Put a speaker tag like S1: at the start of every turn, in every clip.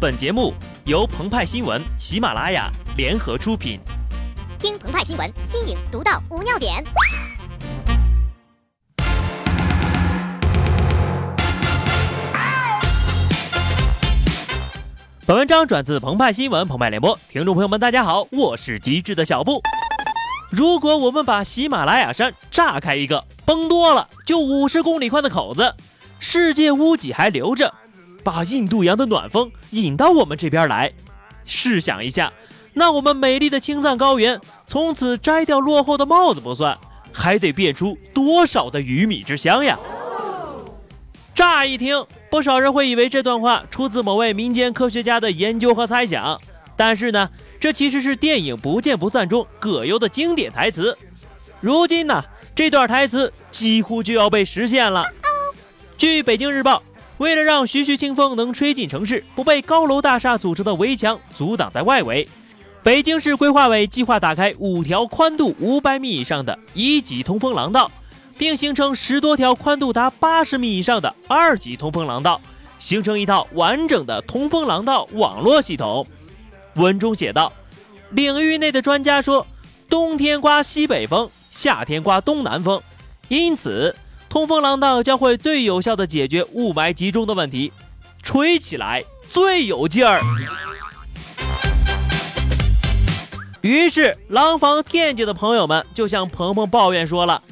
S1: 本节目由澎湃新闻、喜马拉雅联合出品。
S2: 听澎湃新闻，新颖独到，无尿点。
S1: 本文章转自澎湃新闻、澎湃联播，听众朋友们，大家好，我是机智的小布。如果我们把喜马拉雅山炸开一个，崩多了就五十公里宽的口子，世界屋脊还留着，把印度洋的暖风引到我们这边来。试想一下，那我们美丽的青藏高原从此摘掉落后的帽子不算，还得变出多少的鱼米之乡呀？乍一听，不少人会以为这段话出自某位民间科学家的研究和猜想，但是呢？这其实是电影《不见不散》中葛优的经典台词。如今呢，这段台词几乎就要被实现了。据北京日报，为了让徐徐清风能吹进城市，不被高楼大厦组成的围墙阻挡在外围，北京市规划委计划打开五条宽度五百米以上的一级通风廊道，并形成十多条宽度达八十米以上的二级通风廊道，形成一套完整的通风廊道网络系统。文中写道：“领域内的专家说，冬天刮西北风，夏天刮东南风，因此通风廊道将会最有效的解决雾霾集中的问题，吹起来最有劲儿。”于是，廊坊天津的朋友们就向鹏鹏抱怨说了：“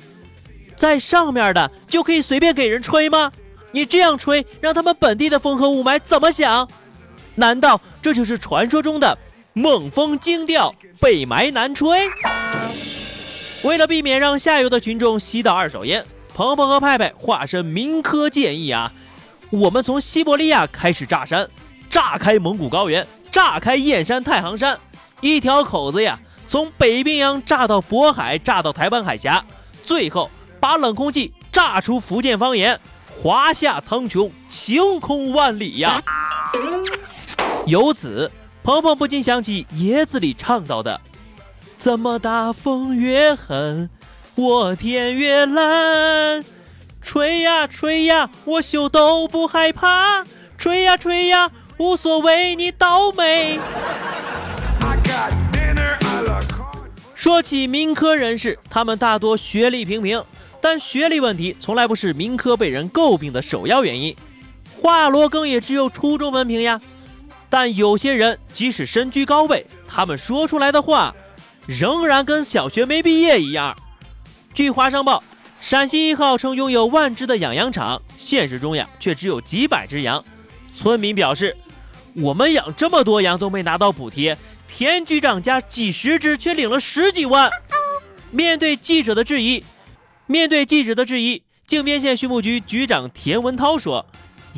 S1: 在上面的就可以随便给人吹吗？你这样吹，让他们本地的风和雾霾怎么想？”难道这就是传说中的猛风惊掉，北霾难吹？为了避免让下游的群众吸到二手烟，鹏鹏和派派化身民科建议啊，我们从西伯利亚开始炸山，炸开蒙古高原，炸开燕山、太行山，一条口子呀，从北冰洋炸到渤海，炸到台湾海峡，最后把冷空气炸出福建方言。华夏苍穹，晴空万里呀！由此，鹏鹏不禁想起野子里唱到的：“怎么大风越狠，我天越蓝？吹呀吹呀，我秀都不害怕；吹呀吹呀，无所谓你倒霉。”说起民科人士，他们大多学历平平。但学历问题从来不是民科被人诟病的首要原因，华罗庚也只有初中文凭呀。但有些人即使身居高位，他们说出来的话仍然跟小学没毕业一样。据华商报，陕西一号称拥有万只的养羊场，现实中呀却只有几百只羊。村民表示，我们养这么多羊都没拿到补贴，田局长家几十只却领了十几万。面对记者的质疑。面对记者的质疑，靖边县畜牧局局长田文涛说：“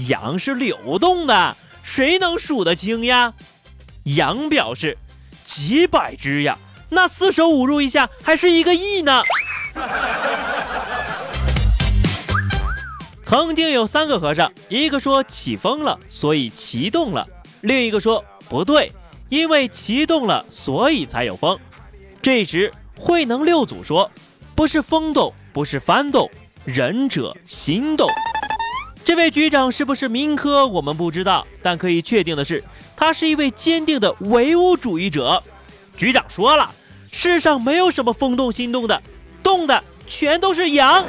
S1: 羊是流动的，谁能数得清呀？”羊表示：“几百只呀，那四舍五入一下还是一个亿呢。”曾经有三个和尚，一个说起风了，所以旗动了；另一个说不对，因为旗动了，所以才有风。这时慧能六祖说：“不是风动。”不是幡动，仁者心动。这位局长是不是民科，我们不知道，但可以确定的是，他是一位坚定的唯物主义者。局长说了，世上没有什么风动心动的，动的全都是羊。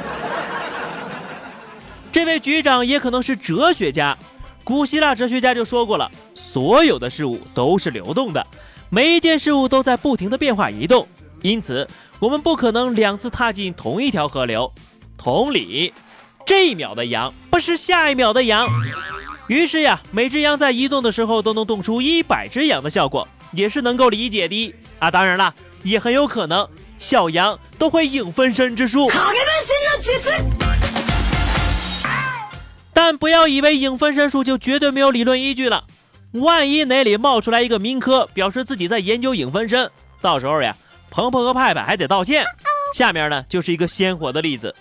S1: 这位局长也可能是哲学家，古希腊哲学家就说过了，所有的事物都是流动的，每一件事物都在不停的变化移动，因此。我们不可能两次踏进同一条河流，同理，这一秒的羊不是下一秒的羊。于是呀，每只羊在移动的时候都能动出一百只羊的效果，也是能够理解的啊。当然了，也很有可能小羊都会影分身之术。但不要以为影分身术就绝对没有理论依据了，万一哪里冒出来一个民科，表示自己在研究影分身，到时候呀。鹏鹏和派派还得道歉。下面呢，就是一个鲜活的例子。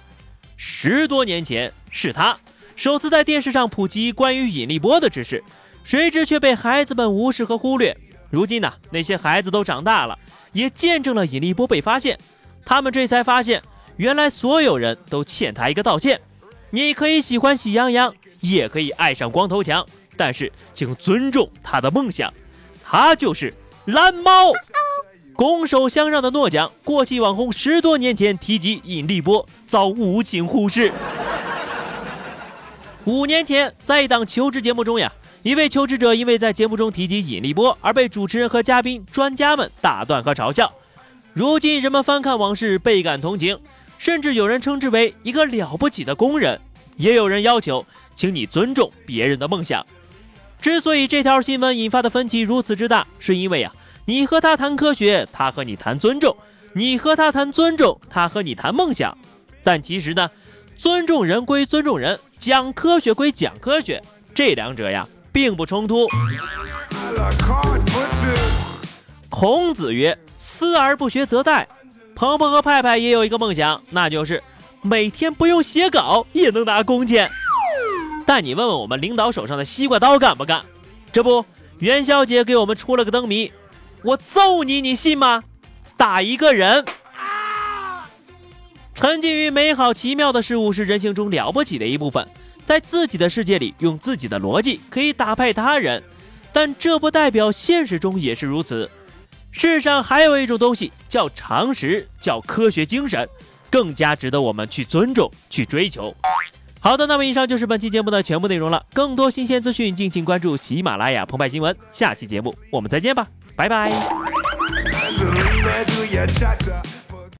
S1: 十多年前，是他首次在电视上普及关于引力波的知识，谁知却被孩子们无视和忽略。如今呢，那些孩子都长大了，也见证了引力波被发现，他们这才发现，原来所有人都欠他一个道歉。你可以喜欢喜羊羊，也可以爱上光头强，但是请尊重他的梦想，他就是蓝猫。拱手相让的诺奖，过气网红十多年前提及引力波，遭无情忽视。五年前，在一档求职节目中呀，一位求职者因为在节目中提及引力波，而被主持人和嘉宾、专家们打断和嘲笑。如今人们翻看往事，倍感同情，甚至有人称之为一个了不起的工人，也有人要求，请你尊重别人的梦想。之所以这条新闻引发的分歧如此之大，是因为呀。你和他谈科学，他和你谈尊重；你和他谈尊重，他和你谈梦想。但其实呢，尊重人归尊重人，讲科学归讲科学，这两者呀并不冲突。孔子曰：“思而不学则殆。”鹏鹏和派派也有一个梦想，那就是每天不用写稿也能拿工钱。但你问问我们领导手上的西瓜刀干不干？这不，元宵节给我们出了个灯谜。我揍你，你信吗？打一个人。沉浸于美好奇妙的事物是人性中了不起的一部分，在自己的世界里用自己的逻辑可以打败他人，但这不代表现实中也是如此。世上还有一种东西叫常识，叫科学精神，更加值得我们去尊重、去追求。好的，那么以上就是本期节目的全部内容了。更多新鲜资讯，敬请关注喜马拉雅澎湃新闻。下期节目我们再见吧。拜拜。